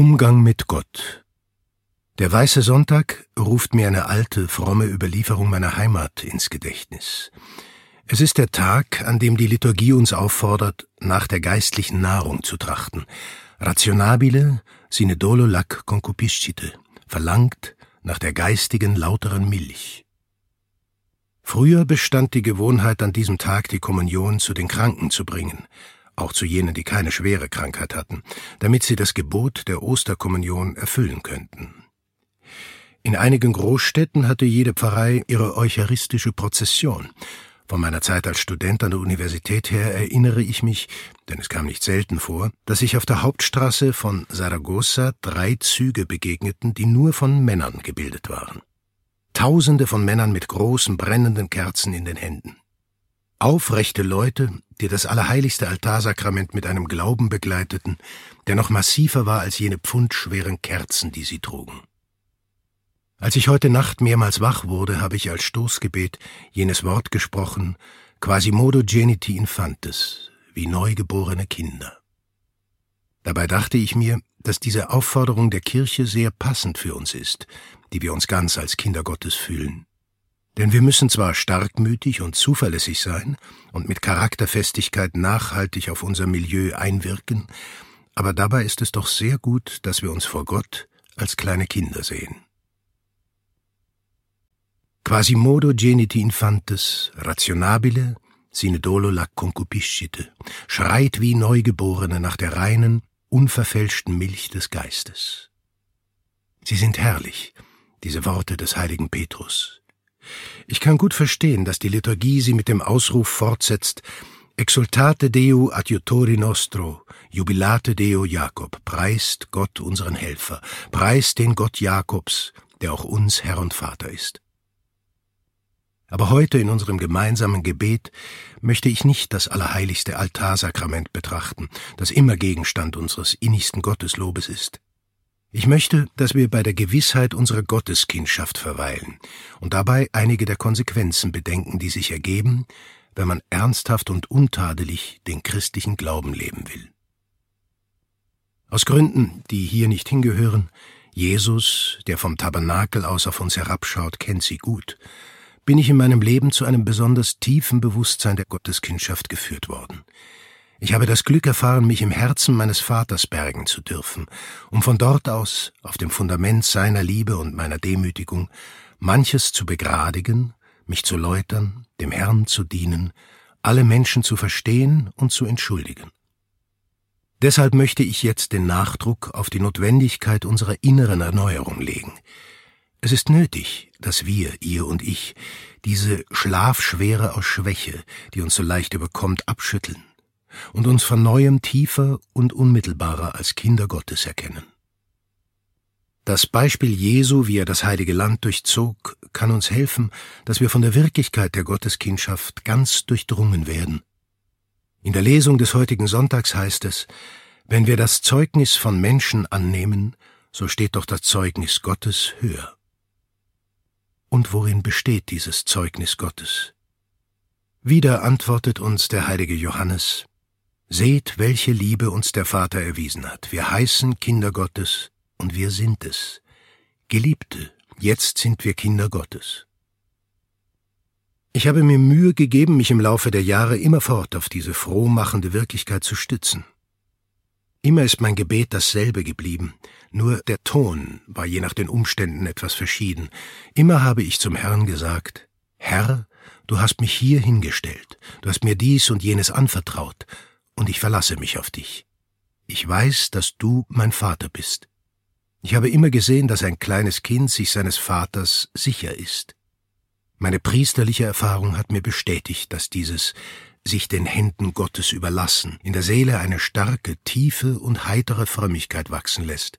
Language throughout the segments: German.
Umgang mit Gott Der Weiße Sonntag ruft mir eine alte, fromme Überlieferung meiner Heimat ins Gedächtnis. Es ist der Tag, an dem die Liturgie uns auffordert, nach der geistlichen Nahrung zu trachten. Rationabile sine dolo lac concupiscite, verlangt nach der geistigen, lauteren Milch. Früher bestand die Gewohnheit, an diesem Tag die Kommunion zu den Kranken zu bringen, auch zu jenen, die keine schwere Krankheit hatten, damit sie das Gebot der Osterkommunion erfüllen könnten. In einigen Großstädten hatte jede Pfarrei ihre eucharistische Prozession, von meiner Zeit als Student an der Universität her erinnere ich mich, denn es kam nicht selten vor, dass sich auf der Hauptstraße von Saragossa drei Züge begegneten, die nur von Männern gebildet waren. Tausende von Männern mit großen brennenden Kerzen in den Händen. Aufrechte Leute, die das allerheiligste Altarsakrament mit einem Glauben begleiteten, der noch massiver war als jene pfundschweren Kerzen, die sie trugen. Als ich heute Nacht mehrmals wach wurde, habe ich als Stoßgebet jenes Wort gesprochen, Quasimodo geniti infantes, wie neugeborene Kinder. Dabei dachte ich mir, dass diese Aufforderung der Kirche sehr passend für uns ist, die wir uns ganz als Kinder Gottes fühlen. Denn wir müssen zwar starkmütig und zuverlässig sein und mit Charakterfestigkeit nachhaltig auf unser Milieu einwirken, aber dabei ist es doch sehr gut, dass wir uns vor Gott als kleine Kinder sehen. Quasimodo geniti infantes, rationabile, sine dolo lac concupiscite, schreit wie Neugeborene nach der reinen, unverfälschten Milch des Geistes. Sie sind herrlich, diese Worte des heiligen Petrus. Ich kann gut verstehen, dass die Liturgie sie mit dem Ausruf fortsetzt, Exultate Deo adiutori nostro, jubilate Deo Jakob, preist Gott unseren Helfer, preist den Gott Jakobs, der auch uns Herr und Vater ist. Aber heute in unserem gemeinsamen Gebet möchte ich nicht das allerheiligste Altarsakrament betrachten, das immer Gegenstand unseres innigsten Gotteslobes ist. Ich möchte, dass wir bei der Gewissheit unserer Gotteskindschaft verweilen und dabei einige der Konsequenzen bedenken, die sich ergeben, wenn man ernsthaft und untadelig den christlichen Glauben leben will. Aus Gründen, die hier nicht hingehören, Jesus, der vom Tabernakel aus auf uns herabschaut, kennt sie gut, bin ich in meinem Leben zu einem besonders tiefen Bewusstsein der Gotteskindschaft geführt worden. Ich habe das Glück erfahren, mich im Herzen meines Vaters bergen zu dürfen, um von dort aus, auf dem Fundament seiner Liebe und meiner Demütigung, manches zu begradigen, mich zu läutern, dem Herrn zu dienen, alle Menschen zu verstehen und zu entschuldigen. Deshalb möchte ich jetzt den Nachdruck auf die Notwendigkeit unserer inneren Erneuerung legen, es ist nötig, dass wir, ihr und ich, diese Schlafschwere aus Schwäche, die uns so leicht überkommt, abschütteln und uns von neuem tiefer und unmittelbarer als Kinder Gottes erkennen. Das Beispiel Jesu, wie er das heilige Land durchzog, kann uns helfen, dass wir von der Wirklichkeit der Gotteskindschaft ganz durchdrungen werden. In der Lesung des heutigen Sonntags heißt es, wenn wir das Zeugnis von Menschen annehmen, so steht doch das Zeugnis Gottes höher. Und worin besteht dieses Zeugnis Gottes? Wieder antwortet uns der heilige Johannes, Seht, welche Liebe uns der Vater erwiesen hat. Wir heißen Kinder Gottes und wir sind es. Geliebte, jetzt sind wir Kinder Gottes. Ich habe mir Mühe gegeben, mich im Laufe der Jahre immerfort auf diese frohmachende Wirklichkeit zu stützen. Immer ist mein Gebet dasselbe geblieben, nur der Ton war je nach den Umständen etwas verschieden. Immer habe ich zum Herrn gesagt, Herr, du hast mich hier hingestellt, du hast mir dies und jenes anvertraut, und ich verlasse mich auf dich. Ich weiß, dass du mein Vater bist. Ich habe immer gesehen, dass ein kleines Kind sich seines Vaters sicher ist. Meine priesterliche Erfahrung hat mir bestätigt, dass dieses sich den Händen Gottes überlassen, in der Seele eine starke, tiefe und heitere Frömmigkeit wachsen lässt,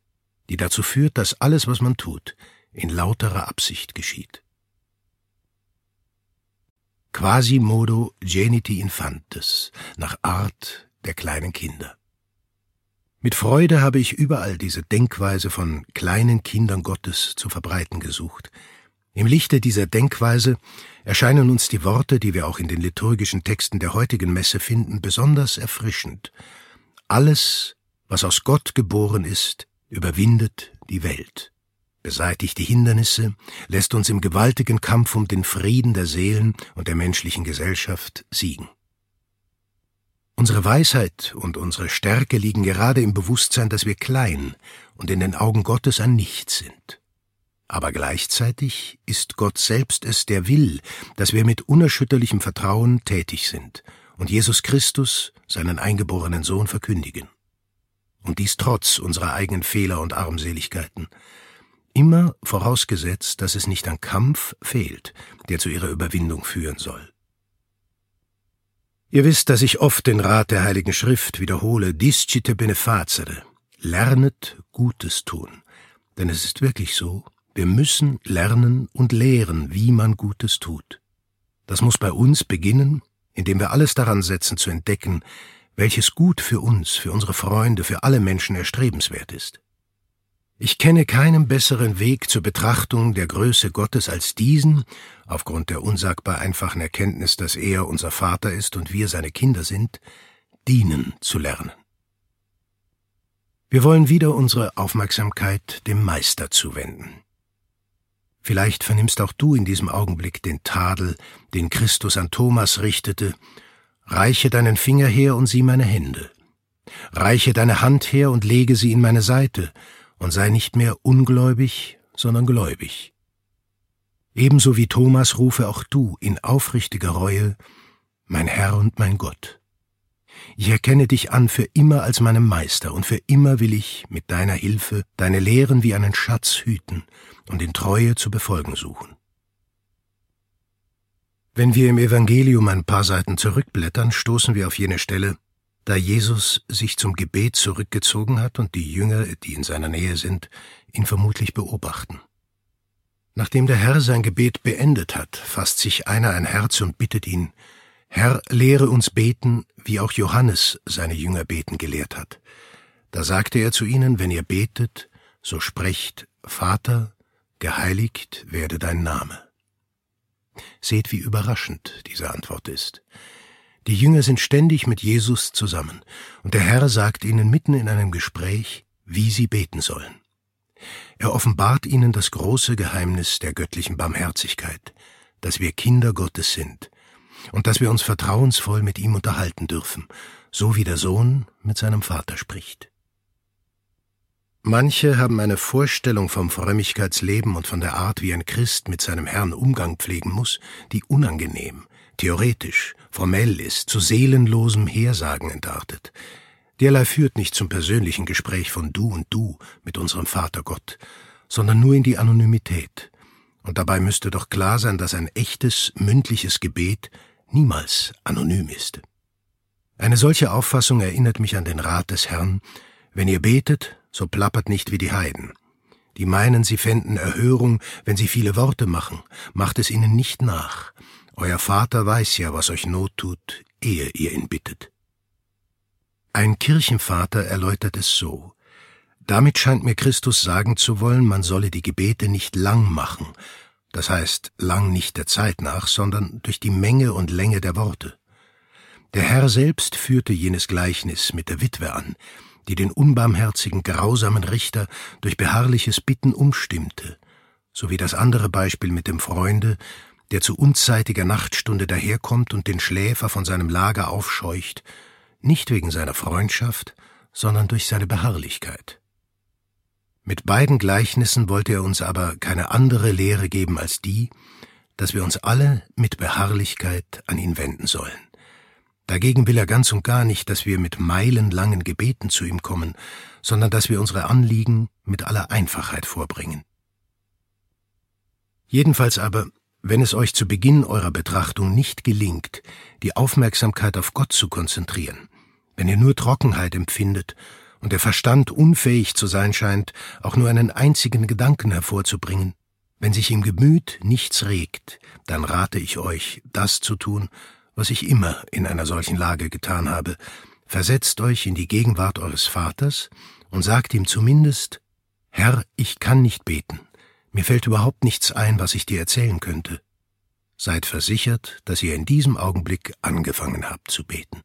die dazu führt, dass alles, was man tut, in lauterer Absicht geschieht. Quasimodo geniti infantes, nach Art der kleinen Kinder. Mit Freude habe ich überall diese Denkweise von kleinen Kindern Gottes zu verbreiten gesucht, im Lichte dieser Denkweise erscheinen uns die Worte, die wir auch in den liturgischen Texten der heutigen Messe finden, besonders erfrischend. Alles, was aus Gott geboren ist, überwindet die Welt, beseitigt die Hindernisse, lässt uns im gewaltigen Kampf um den Frieden der Seelen und der menschlichen Gesellschaft siegen. Unsere Weisheit und unsere Stärke liegen gerade im Bewusstsein, dass wir klein und in den Augen Gottes ein Nichts sind. Aber gleichzeitig ist Gott selbst es, der will, dass wir mit unerschütterlichem Vertrauen tätig sind und Jesus Christus, seinen eingeborenen Sohn, verkündigen. Und dies trotz unserer eigenen Fehler und Armseligkeiten. Immer vorausgesetzt, dass es nicht an Kampf fehlt, der zu ihrer Überwindung führen soll. Ihr wisst, dass ich oft den Rat der Heiligen Schrift wiederhole, discite benefacere, lernet Gutes tun. Denn es ist wirklich so, wir müssen lernen und lehren, wie man Gutes tut. Das muss bei uns beginnen indem wir alles daran setzen zu entdecken, welches Gut für uns, für unsere Freunde, für alle Menschen erstrebenswert ist. Ich kenne keinen besseren Weg zur Betrachtung der Größe Gottes als diesen, aufgrund der unsagbar einfachen Erkenntnis, dass er unser Vater ist und wir seine Kinder sind, dienen zu lernen. Wir wollen wieder unsere Aufmerksamkeit dem Meister zuwenden. Vielleicht vernimmst auch du in diesem Augenblick den Tadel, den Christus an Thomas richtete, Reiche deinen Finger her und sieh meine Hände. Reiche deine Hand her und lege sie in meine Seite, und sei nicht mehr ungläubig, sondern gläubig. Ebenso wie Thomas rufe auch du in aufrichtiger Reue, mein Herr und mein Gott. Ich erkenne dich an für immer als meinem Meister, und für immer will ich mit deiner Hilfe deine Lehren wie einen Schatz hüten und in Treue zu befolgen suchen. Wenn wir im Evangelium ein paar Seiten zurückblättern, stoßen wir auf jene Stelle, da Jesus sich zum Gebet zurückgezogen hat und die Jünger, die in seiner Nähe sind, ihn vermutlich beobachten. Nachdem der Herr sein Gebet beendet hat, fasst sich einer ein Herz und bittet ihn, Herr, lehre uns beten, wie auch Johannes seine Jünger beten gelehrt hat. Da sagte er zu ihnen, wenn ihr betet, so sprecht, Vater, geheiligt werde dein Name. Seht, wie überraschend diese Antwort ist. Die Jünger sind ständig mit Jesus zusammen, und der Herr sagt ihnen mitten in einem Gespräch, wie sie beten sollen. Er offenbart ihnen das große Geheimnis der göttlichen Barmherzigkeit, dass wir Kinder Gottes sind und dass wir uns vertrauensvoll mit ihm unterhalten dürfen, so wie der Sohn mit seinem Vater spricht. Manche haben eine Vorstellung vom Frömmigkeitsleben und von der Art, wie ein Christ mit seinem Herrn Umgang pflegen muss, die unangenehm, theoretisch, formell ist, zu seelenlosem Hersagen entartet. Derlei führt nicht zum persönlichen Gespräch von Du und Du mit unserem Vater Gott, sondern nur in die Anonymität. Und dabei müsste doch klar sein, dass ein echtes, mündliches Gebet niemals anonym ist. Eine solche Auffassung erinnert mich an den Rat des Herrn, wenn ihr betet, so plappert nicht wie die Heiden. Die meinen, sie fänden Erhörung, wenn sie viele Worte machen, macht es ihnen nicht nach. Euer Vater weiß ja, was euch Not tut, ehe ihr ihn bittet. Ein Kirchenvater erläutert es so. Damit scheint mir Christus sagen zu wollen, man solle die Gebete nicht lang machen, das heißt lang nicht der Zeit nach, sondern durch die Menge und Länge der Worte. Der Herr selbst führte jenes Gleichnis mit der Witwe an, die den unbarmherzigen, grausamen Richter durch beharrliches Bitten umstimmte, sowie das andere Beispiel mit dem Freunde, der zu unzeitiger Nachtstunde daherkommt und den Schläfer von seinem Lager aufscheucht, nicht wegen seiner Freundschaft, sondern durch seine Beharrlichkeit. Mit beiden Gleichnissen wollte er uns aber keine andere Lehre geben als die, dass wir uns alle mit Beharrlichkeit an ihn wenden sollen. Dagegen will er ganz und gar nicht, dass wir mit meilenlangen Gebeten zu ihm kommen, sondern dass wir unsere Anliegen mit aller Einfachheit vorbringen. Jedenfalls aber, wenn es euch zu Beginn eurer Betrachtung nicht gelingt, die Aufmerksamkeit auf Gott zu konzentrieren, wenn ihr nur Trockenheit empfindet und der Verstand unfähig zu sein scheint, auch nur einen einzigen Gedanken hervorzubringen, wenn sich im Gemüt nichts regt, dann rate ich euch, das zu tun, was ich immer in einer solchen Lage getan habe, versetzt euch in die Gegenwart eures Vaters und sagt ihm zumindest Herr, ich kann nicht beten, mir fällt überhaupt nichts ein, was ich dir erzählen könnte. Seid versichert, dass ihr in diesem Augenblick angefangen habt zu beten.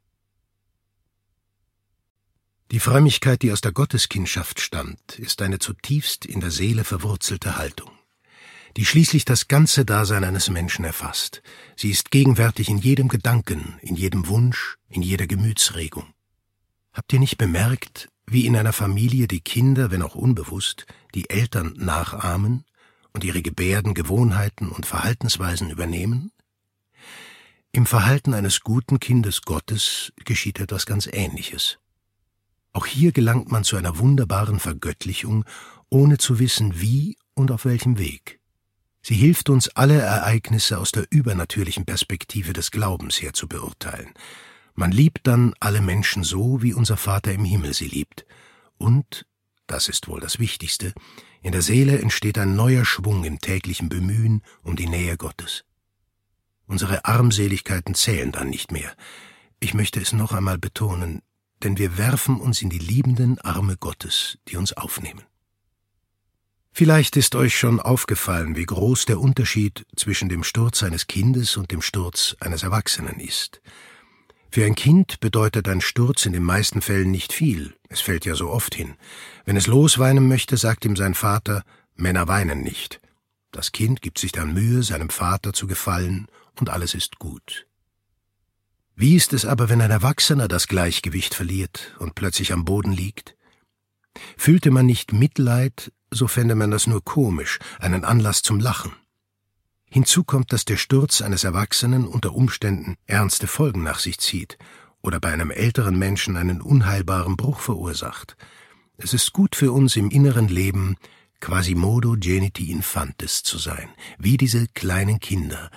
Die Frömmigkeit, die aus der Gotteskindschaft stammt, ist eine zutiefst in der Seele verwurzelte Haltung, die schließlich das ganze Dasein eines Menschen erfasst. Sie ist gegenwärtig in jedem Gedanken, in jedem Wunsch, in jeder Gemütsregung. Habt ihr nicht bemerkt, wie in einer Familie die Kinder, wenn auch unbewusst, die Eltern nachahmen und ihre Gebärden, Gewohnheiten und Verhaltensweisen übernehmen? Im Verhalten eines guten Kindes Gottes geschieht etwas ganz Ähnliches. Auch hier gelangt man zu einer wunderbaren Vergöttlichung, ohne zu wissen wie und auf welchem Weg. Sie hilft uns, alle Ereignisse aus der übernatürlichen Perspektive des Glaubens her zu beurteilen. Man liebt dann alle Menschen so, wie unser Vater im Himmel sie liebt. Und, das ist wohl das Wichtigste, in der Seele entsteht ein neuer Schwung im täglichen Bemühen um die Nähe Gottes. Unsere Armseligkeiten zählen dann nicht mehr. Ich möchte es noch einmal betonen, denn wir werfen uns in die liebenden Arme Gottes, die uns aufnehmen. Vielleicht ist euch schon aufgefallen, wie groß der Unterschied zwischen dem Sturz eines Kindes und dem Sturz eines Erwachsenen ist. Für ein Kind bedeutet ein Sturz in den meisten Fällen nicht viel, es fällt ja so oft hin. Wenn es losweinen möchte, sagt ihm sein Vater, Männer weinen nicht. Das Kind gibt sich dann Mühe, seinem Vater zu gefallen, und alles ist gut. Wie ist es aber, wenn ein Erwachsener das Gleichgewicht verliert und plötzlich am Boden liegt? Fühlte man nicht Mitleid, so fände man das nur komisch, einen Anlass zum Lachen. Hinzu kommt, dass der Sturz eines Erwachsenen unter Umständen ernste Folgen nach sich zieht oder bei einem älteren Menschen einen unheilbaren Bruch verursacht. Es ist gut für uns im inneren Leben, quasimodo geniti infantis zu sein, wie diese kleinen Kinder,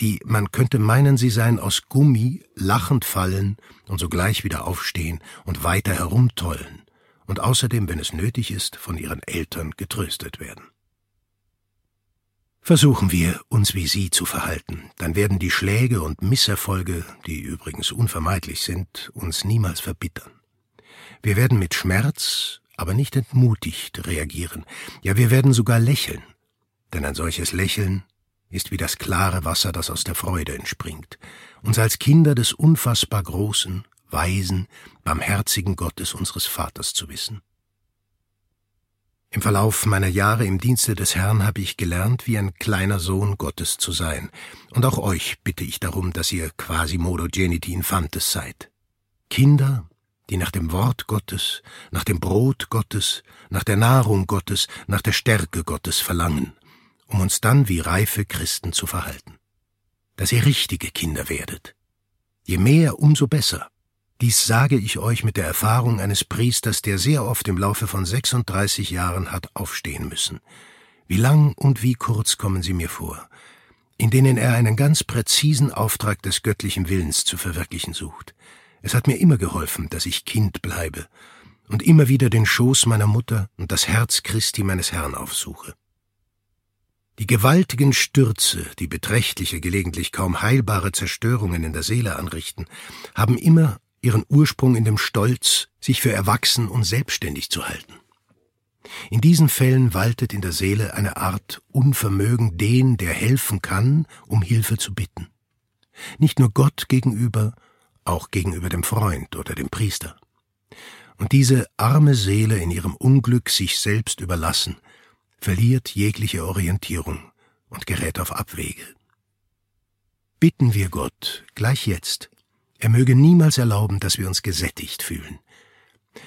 die, man könnte meinen, sie seien aus Gummi, lachend fallen und sogleich wieder aufstehen und weiter herumtollen und außerdem, wenn es nötig ist, von ihren Eltern getröstet werden. Versuchen wir, uns wie sie zu verhalten, dann werden die Schläge und Misserfolge, die übrigens unvermeidlich sind, uns niemals verbittern. Wir werden mit Schmerz, aber nicht entmutigt reagieren, ja wir werden sogar lächeln, denn ein solches Lächeln ist wie das klare Wasser, das aus der Freude entspringt, uns als Kinder des unfassbar großen, weisen, barmherzigen Gottes unseres Vaters zu wissen. Im Verlauf meiner Jahre im Dienste des Herrn habe ich gelernt, wie ein kleiner Sohn Gottes zu sein, und auch euch bitte ich darum, dass ihr quasimodo geniti infantes seid. Kinder, die nach dem Wort Gottes, nach dem Brot Gottes, nach der Nahrung Gottes, nach der Stärke Gottes verlangen um uns dann wie reife Christen zu verhalten. Dass ihr richtige Kinder werdet. Je mehr, umso besser. Dies sage ich euch mit der Erfahrung eines Priesters, der sehr oft im Laufe von 36 Jahren hat aufstehen müssen. Wie lang und wie kurz kommen sie mir vor, in denen er einen ganz präzisen Auftrag des göttlichen Willens zu verwirklichen sucht. Es hat mir immer geholfen, dass ich Kind bleibe und immer wieder den Schoß meiner Mutter und das Herz Christi meines Herrn aufsuche. Die gewaltigen Stürze, die beträchtliche, gelegentlich kaum heilbare Zerstörungen in der Seele anrichten, haben immer ihren Ursprung in dem Stolz, sich für erwachsen und selbstständig zu halten. In diesen Fällen waltet in der Seele eine Art Unvermögen, den, der helfen kann, um Hilfe zu bitten. Nicht nur Gott gegenüber, auch gegenüber dem Freund oder dem Priester. Und diese arme Seele in ihrem Unglück sich selbst überlassen, verliert jegliche Orientierung und gerät auf Abwege. Bitten wir Gott, gleich jetzt, er möge niemals erlauben, dass wir uns gesättigt fühlen.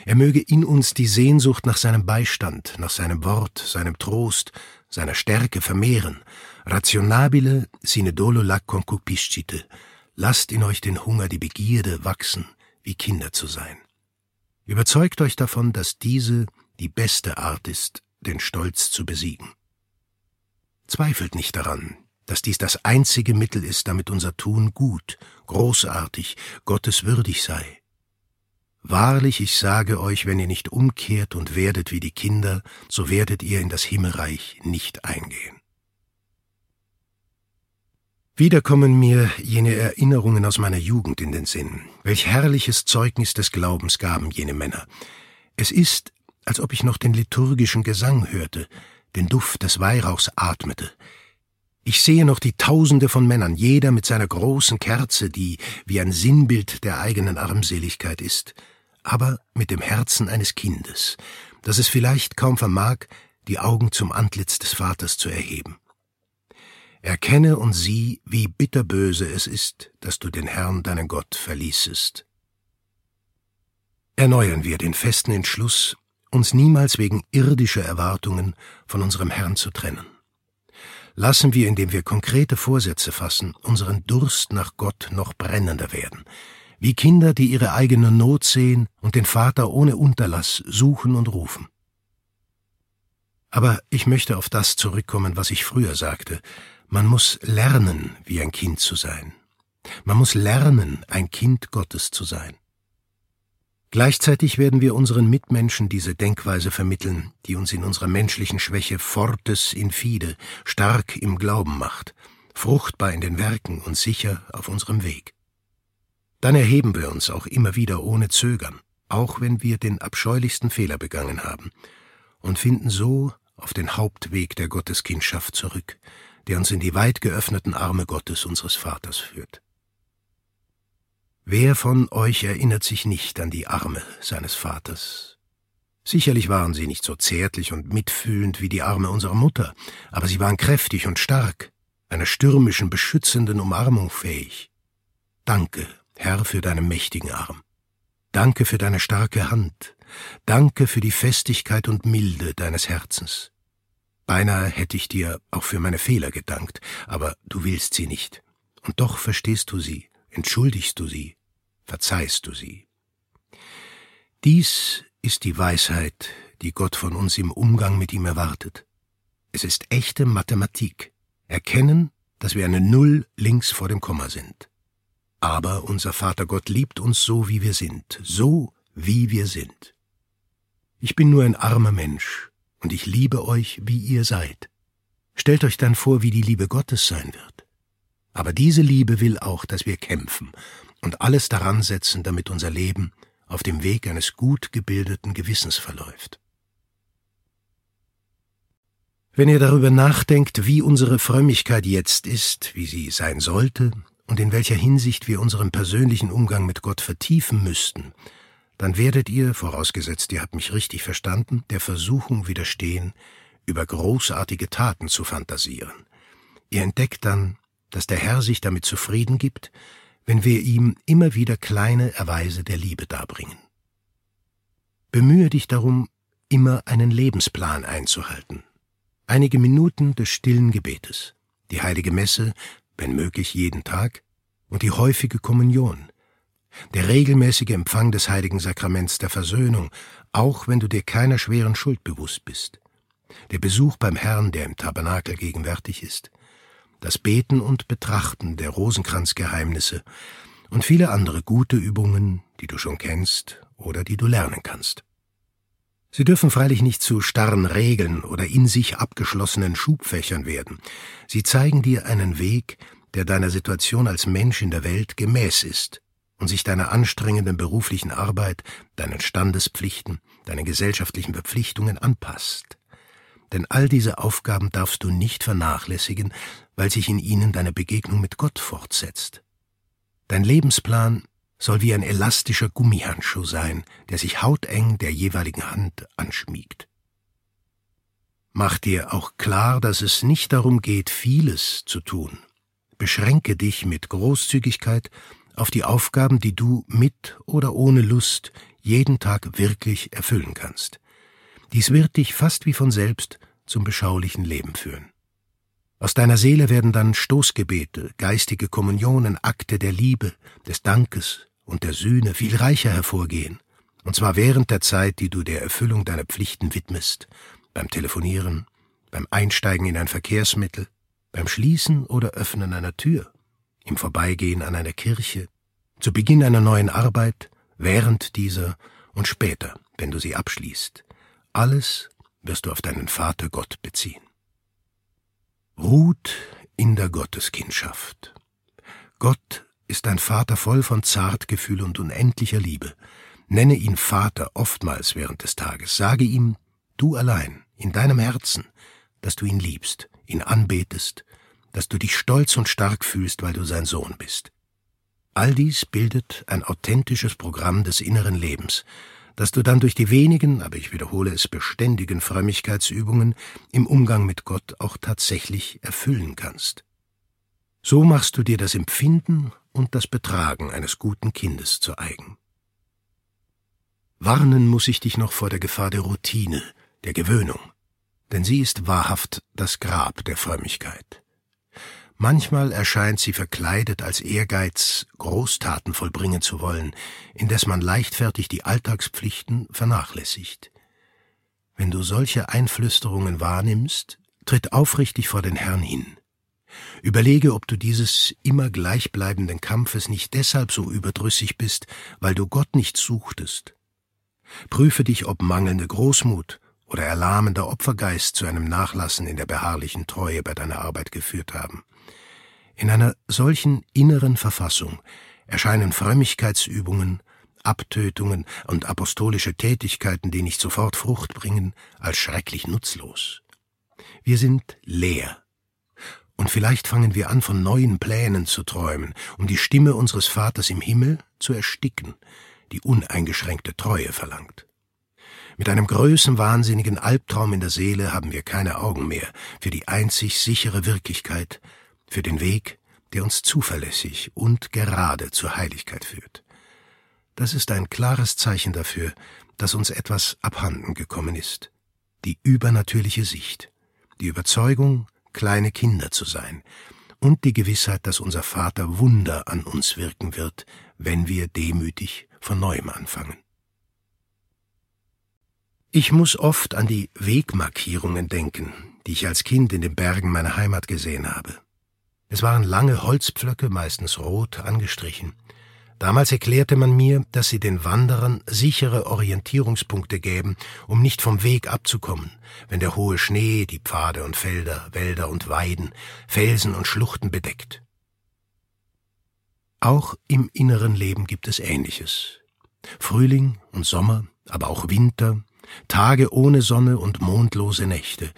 Er möge in uns die Sehnsucht nach seinem Beistand, nach seinem Wort, seinem Trost, seiner Stärke vermehren. Rationabile sine dolo la concupiscite. Lasst in euch den Hunger, die Begierde wachsen, wie Kinder zu sein. Überzeugt euch davon, dass diese die beste Art ist, den Stolz zu besiegen. Zweifelt nicht daran, dass dies das einzige Mittel ist, damit unser Tun gut, großartig, gotteswürdig sei. Wahrlich, ich sage euch, wenn ihr nicht umkehrt und werdet wie die Kinder, so werdet ihr in das Himmelreich nicht eingehen. Wieder kommen mir jene Erinnerungen aus meiner Jugend in den Sinn. Welch herrliches Zeugnis des Glaubens gaben jene Männer. Es ist, als ob ich noch den liturgischen Gesang hörte, den Duft des Weihrauchs atmete. Ich sehe noch die Tausende von Männern, jeder mit seiner großen Kerze, die wie ein Sinnbild der eigenen Armseligkeit ist, aber mit dem Herzen eines Kindes, das es vielleicht kaum vermag, die Augen zum Antlitz des Vaters zu erheben. Erkenne und sieh, wie bitterböse es ist, dass du den Herrn, deinen Gott, verließest. Erneuern wir den festen Entschluss, uns niemals wegen irdischer Erwartungen von unserem Herrn zu trennen. Lassen wir, indem wir konkrete Vorsätze fassen, unseren Durst nach Gott noch brennender werden, wie Kinder, die ihre eigene Not sehen und den Vater ohne Unterlass suchen und rufen. Aber ich möchte auf das zurückkommen, was ich früher sagte, man muss lernen, wie ein Kind zu sein. Man muss lernen, ein Kind Gottes zu sein. Gleichzeitig werden wir unseren Mitmenschen diese Denkweise vermitteln, die uns in unserer menschlichen Schwäche fortes in fide, stark im Glauben macht, fruchtbar in den Werken und sicher auf unserem Weg. Dann erheben wir uns auch immer wieder ohne Zögern, auch wenn wir den abscheulichsten Fehler begangen haben, und finden so auf den Hauptweg der Gotteskindschaft zurück, der uns in die weit geöffneten Arme Gottes unseres Vaters führt. Wer von euch erinnert sich nicht an die Arme seines Vaters? Sicherlich waren sie nicht so zärtlich und mitfühlend wie die Arme unserer Mutter, aber sie waren kräftig und stark, einer stürmischen, beschützenden Umarmung fähig. Danke, Herr, für deinen mächtigen Arm. Danke für deine starke Hand. Danke für die Festigkeit und Milde deines Herzens. Beinahe hätte ich dir auch für meine Fehler gedankt, aber du willst sie nicht. Und doch verstehst du sie, entschuldigst du sie, verzeihst du sie. Dies ist die Weisheit, die Gott von uns im Umgang mit ihm erwartet. Es ist echte Mathematik. Erkennen, dass wir eine Null links vor dem Komma sind. Aber unser Vater Gott liebt uns so, wie wir sind, so, wie wir sind. Ich bin nur ein armer Mensch, und ich liebe euch, wie ihr seid. Stellt euch dann vor, wie die Liebe Gottes sein wird. Aber diese Liebe will auch, dass wir kämpfen und alles daran setzen, damit unser Leben auf dem Weg eines gut gebildeten Gewissens verläuft. Wenn ihr darüber nachdenkt, wie unsere Frömmigkeit jetzt ist, wie sie sein sollte und in welcher Hinsicht wir unseren persönlichen Umgang mit Gott vertiefen müssten, dann werdet ihr, vorausgesetzt ihr habt mich richtig verstanden, der Versuchung widerstehen, über großartige Taten zu fantasieren. Ihr entdeckt dann, dass der Herr sich damit zufrieden gibt, wenn wir ihm immer wieder kleine Erweise der Liebe darbringen. Bemühe dich darum, immer einen Lebensplan einzuhalten. Einige Minuten des stillen Gebetes, die heilige Messe, wenn möglich jeden Tag, und die häufige Kommunion, der regelmäßige Empfang des heiligen Sakraments der Versöhnung, auch wenn du dir keiner schweren Schuld bewusst bist, der Besuch beim Herrn, der im Tabernakel gegenwärtig ist, das Beten und Betrachten der Rosenkranzgeheimnisse und viele andere gute Übungen, die du schon kennst oder die du lernen kannst. Sie dürfen freilich nicht zu starren Regeln oder in sich abgeschlossenen Schubfächern werden. Sie zeigen dir einen Weg, der deiner Situation als Mensch in der Welt gemäß ist und sich deiner anstrengenden beruflichen Arbeit, deinen Standespflichten, deinen gesellschaftlichen Verpflichtungen anpasst. Denn all diese Aufgaben darfst du nicht vernachlässigen, weil sich in ihnen deine Begegnung mit Gott fortsetzt. Dein Lebensplan soll wie ein elastischer Gummihandschuh sein, der sich hauteng der jeweiligen Hand anschmiegt. Mach dir auch klar, dass es nicht darum geht, vieles zu tun. Beschränke dich mit Großzügigkeit auf die Aufgaben, die du mit oder ohne Lust jeden Tag wirklich erfüllen kannst. Dies wird dich fast wie von selbst zum beschaulichen Leben führen. Aus deiner Seele werden dann Stoßgebete, geistige Kommunionen, Akte der Liebe, des Dankes und der Sühne viel reicher hervorgehen, und zwar während der Zeit, die du der Erfüllung deiner Pflichten widmest, beim Telefonieren, beim Einsteigen in ein Verkehrsmittel, beim Schließen oder Öffnen einer Tür, im Vorbeigehen an einer Kirche, zu Beginn einer neuen Arbeit, während dieser und später, wenn du sie abschließt. Alles wirst du auf deinen Vater Gott beziehen. Ruht in der Gotteskindschaft. Gott ist ein Vater voll von Zartgefühl und unendlicher Liebe. Nenne ihn Vater oftmals während des Tages. Sage ihm, du allein, in deinem Herzen, dass du ihn liebst, ihn anbetest dass du dich stolz und stark fühlst, weil du sein Sohn bist. All dies bildet ein authentisches Programm des inneren Lebens, das du dann durch die wenigen, aber ich wiederhole es, beständigen Frömmigkeitsübungen im Umgang mit Gott auch tatsächlich erfüllen kannst. So machst du dir das Empfinden und das Betragen eines guten Kindes zu eigen. Warnen muss ich dich noch vor der Gefahr der Routine, der Gewöhnung, denn sie ist wahrhaft das Grab der Frömmigkeit. Manchmal erscheint sie verkleidet als Ehrgeiz, Großtaten vollbringen zu wollen, indes man leichtfertig die Alltagspflichten vernachlässigt. Wenn du solche Einflüsterungen wahrnimmst, tritt aufrichtig vor den Herrn hin. Überlege, ob du dieses immer gleichbleibenden Kampfes nicht deshalb so überdrüssig bist, weil du Gott nicht suchtest. Prüfe dich, ob mangelnde Großmut oder erlahmender Opfergeist zu einem Nachlassen in der beharrlichen Treue bei deiner Arbeit geführt haben. In einer solchen inneren Verfassung erscheinen Frömmigkeitsübungen, Abtötungen und apostolische Tätigkeiten, die nicht sofort Frucht bringen, als schrecklich nutzlos. Wir sind leer. Und vielleicht fangen wir an, von neuen Plänen zu träumen, um die Stimme unseres Vaters im Himmel zu ersticken, die uneingeschränkte Treue verlangt. Mit einem größenwahnsinnigen Albtraum in der Seele haben wir keine Augen mehr für die einzig sichere Wirklichkeit, für den Weg, der uns zuverlässig und gerade zur Heiligkeit führt. Das ist ein klares Zeichen dafür, dass uns etwas abhanden gekommen ist. Die übernatürliche Sicht, die Überzeugung, kleine Kinder zu sein, und die Gewissheit, dass unser Vater Wunder an uns wirken wird, wenn wir demütig von neuem anfangen. Ich muss oft an die Wegmarkierungen denken, die ich als Kind in den Bergen meiner Heimat gesehen habe. Es waren lange Holzpflöcke, meistens rot angestrichen. Damals erklärte man mir, dass sie den Wanderern sichere Orientierungspunkte gäben, um nicht vom Weg abzukommen, wenn der hohe Schnee die Pfade und Felder, Wälder und Weiden, Felsen und Schluchten bedeckt. Auch im inneren Leben gibt es Ähnliches. Frühling und Sommer, aber auch Winter, Tage ohne Sonne und mondlose Nächte,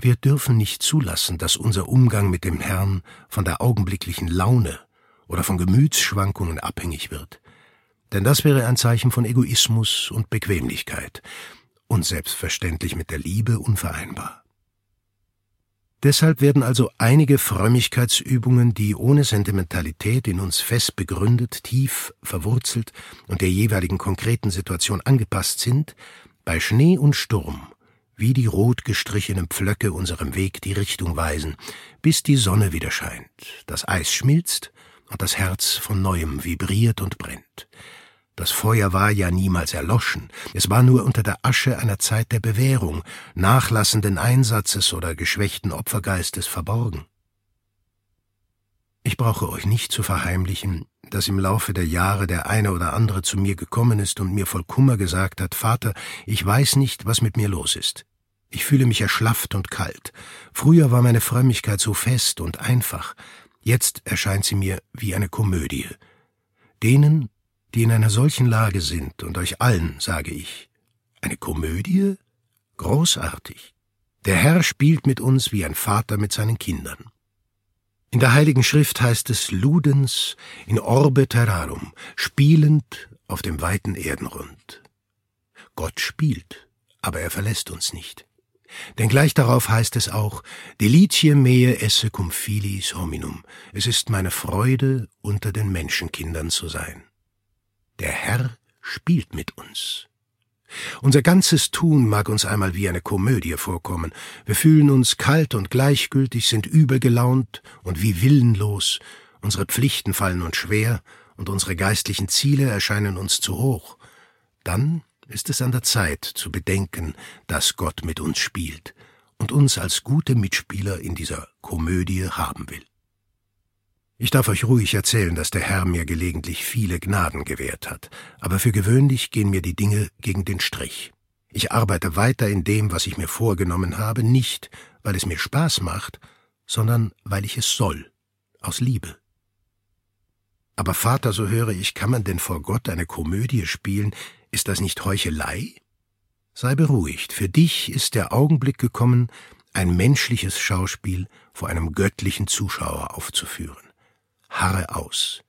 wir dürfen nicht zulassen, dass unser Umgang mit dem Herrn von der augenblicklichen Laune oder von Gemütsschwankungen abhängig wird. Denn das wäre ein Zeichen von Egoismus und Bequemlichkeit und selbstverständlich mit der Liebe unvereinbar. Deshalb werden also einige Frömmigkeitsübungen, die ohne Sentimentalität in uns fest begründet, tief verwurzelt und der jeweiligen konkreten Situation angepasst sind, bei Schnee und Sturm wie die rot gestrichenen Pflöcke unserem Weg die Richtung weisen, bis die Sonne wieder scheint, das Eis schmilzt und das Herz von neuem vibriert und brennt. Das Feuer war ja niemals erloschen, es war nur unter der Asche einer Zeit der Bewährung, nachlassenden Einsatzes oder geschwächten Opfergeistes verborgen. Ich brauche euch nicht zu verheimlichen, dass im Laufe der Jahre der eine oder andere zu mir gekommen ist und mir voll Kummer gesagt hat, Vater, ich weiß nicht, was mit mir los ist. Ich fühle mich erschlafft und kalt. Früher war meine Frömmigkeit so fest und einfach. Jetzt erscheint sie mir wie eine Komödie. Denen, die in einer solchen Lage sind, und euch allen, sage ich, eine Komödie? Großartig. Der Herr spielt mit uns wie ein Vater mit seinen Kindern. In der Heiligen Schrift heißt es Ludens in orbe terrarum, spielend auf dem weiten Erdenrund. Gott spielt, aber er verlässt uns nicht. Denn gleich darauf heißt es auch, Delicie mea esse cum filis hominum, es ist meine Freude, unter den Menschenkindern zu sein. Der Herr spielt mit uns. Unser ganzes Tun mag uns einmal wie eine Komödie vorkommen. Wir fühlen uns kalt und gleichgültig, sind übel gelaunt und wie willenlos. Unsere Pflichten fallen uns schwer und unsere geistlichen Ziele erscheinen uns zu hoch. Dann ist es an der Zeit zu bedenken, dass Gott mit uns spielt und uns als gute Mitspieler in dieser Komödie haben will. Ich darf euch ruhig erzählen, dass der Herr mir gelegentlich viele Gnaden gewährt hat, aber für gewöhnlich gehen mir die Dinge gegen den Strich. Ich arbeite weiter in dem, was ich mir vorgenommen habe, nicht, weil es mir Spaß macht, sondern weil ich es soll, aus Liebe. Aber Vater, so höre ich, kann man denn vor Gott eine Komödie spielen, ist das nicht Heuchelei? Sei beruhigt, für dich ist der Augenblick gekommen, ein menschliches Schauspiel vor einem göttlichen Zuschauer aufzuführen. Harre aus.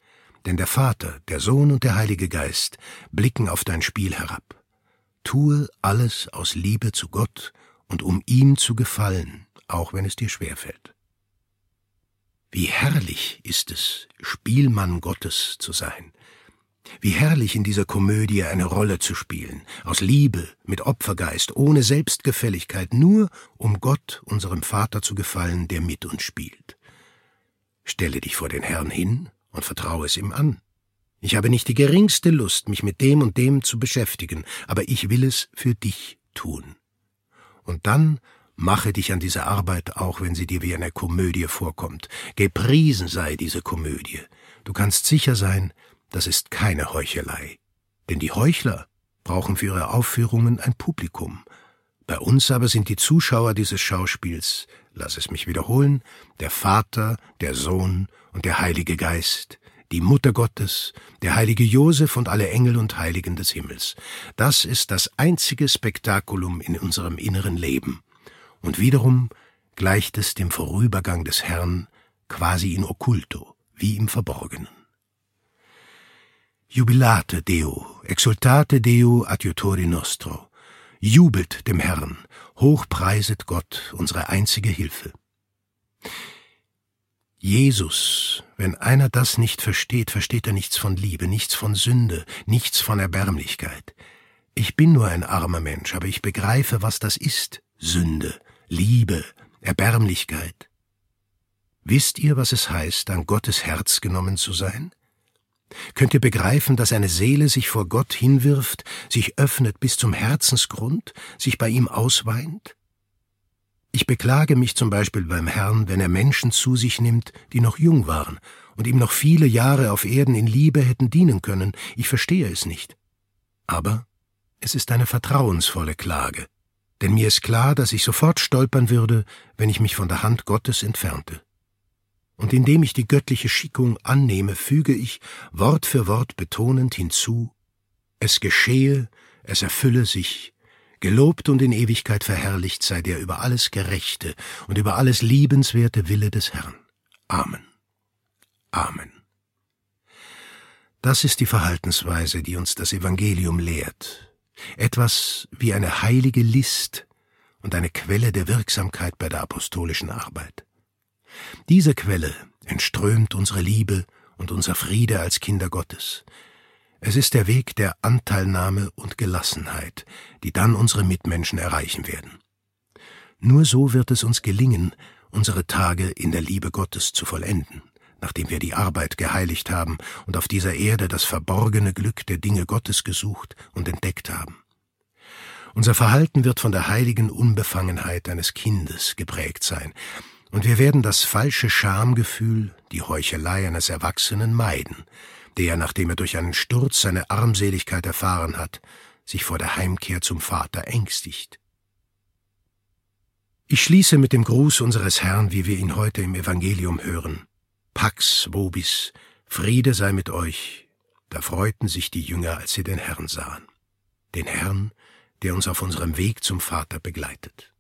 denn der Vater, der Sohn und der Heilige Geist blicken auf dein Spiel herab. Tue alles aus Liebe zu Gott und um ihm zu gefallen, auch wenn es dir schwerfällt. Wie herrlich ist es, Spielmann Gottes zu sein. Wie herrlich in dieser Komödie eine Rolle zu spielen, aus Liebe, mit Opfergeist, ohne Selbstgefälligkeit, nur um Gott, unserem Vater, zu gefallen, der mit uns spielt. Stelle dich vor den Herrn hin und vertraue es ihm an. Ich habe nicht die geringste Lust, mich mit dem und dem zu beschäftigen, aber ich will es für dich tun. Und dann mache dich an diese Arbeit, auch wenn sie dir wie eine Komödie vorkommt. Gepriesen sei diese Komödie. Du kannst sicher sein, das ist keine Heuchelei. Denn die Heuchler brauchen für ihre Aufführungen ein Publikum. Bei uns aber sind die Zuschauer dieses Schauspiels, lass es mich wiederholen, der Vater, der Sohn und der Heilige Geist, die Mutter Gottes, der heilige Josef und alle Engel und Heiligen des Himmels. Das ist das einzige Spektakulum in unserem inneren Leben. Und wiederum gleicht es dem Vorübergang des Herrn quasi in occulto, wie im Verborgenen. Jubilate Deo, exultate Deo adjutori nostro. Jubelt dem Herrn, hochpreiset Gott, unsere einzige Hilfe. Jesus, wenn einer das nicht versteht, versteht er nichts von Liebe, nichts von Sünde, nichts von Erbärmlichkeit. Ich bin nur ein armer Mensch, aber ich begreife, was das ist. Sünde, Liebe, Erbärmlichkeit. Wisst ihr, was es heißt, an Gottes Herz genommen zu sein? Könnt ihr begreifen, dass eine Seele sich vor Gott hinwirft, sich öffnet bis zum Herzensgrund, sich bei ihm ausweint? Ich beklage mich zum Beispiel beim Herrn, wenn er Menschen zu sich nimmt, die noch jung waren und ihm noch viele Jahre auf Erden in Liebe hätten dienen können. Ich verstehe es nicht. Aber es ist eine vertrauensvolle Klage, denn mir ist klar, dass ich sofort stolpern würde, wenn ich mich von der Hand Gottes entfernte. Und indem ich die göttliche Schickung annehme, füge ich Wort für Wort betonend hinzu, es geschehe, es erfülle sich, Gelobt und in Ewigkeit verherrlicht sei der über alles gerechte und über alles liebenswerte Wille des Herrn. Amen. Amen. Das ist die Verhaltensweise, die uns das Evangelium lehrt. Etwas wie eine heilige List und eine Quelle der Wirksamkeit bei der apostolischen Arbeit. Diese Quelle entströmt unsere Liebe und unser Friede als Kinder Gottes, es ist der Weg der Anteilnahme und Gelassenheit, die dann unsere Mitmenschen erreichen werden. Nur so wird es uns gelingen, unsere Tage in der Liebe Gottes zu vollenden, nachdem wir die Arbeit geheiligt haben und auf dieser Erde das verborgene Glück der Dinge Gottes gesucht und entdeckt haben. Unser Verhalten wird von der heiligen Unbefangenheit eines Kindes geprägt sein, und wir werden das falsche Schamgefühl, die Heuchelei eines Erwachsenen meiden, der, nachdem er durch einen Sturz seine Armseligkeit erfahren hat, sich vor der Heimkehr zum Vater ängstigt. Ich schließe mit dem Gruß unseres Herrn, wie wir ihn heute im Evangelium hören. Pax vobis, Friede sei mit euch. Da freuten sich die Jünger, als sie den Herrn sahen. Den Herrn, der uns auf unserem Weg zum Vater begleitet.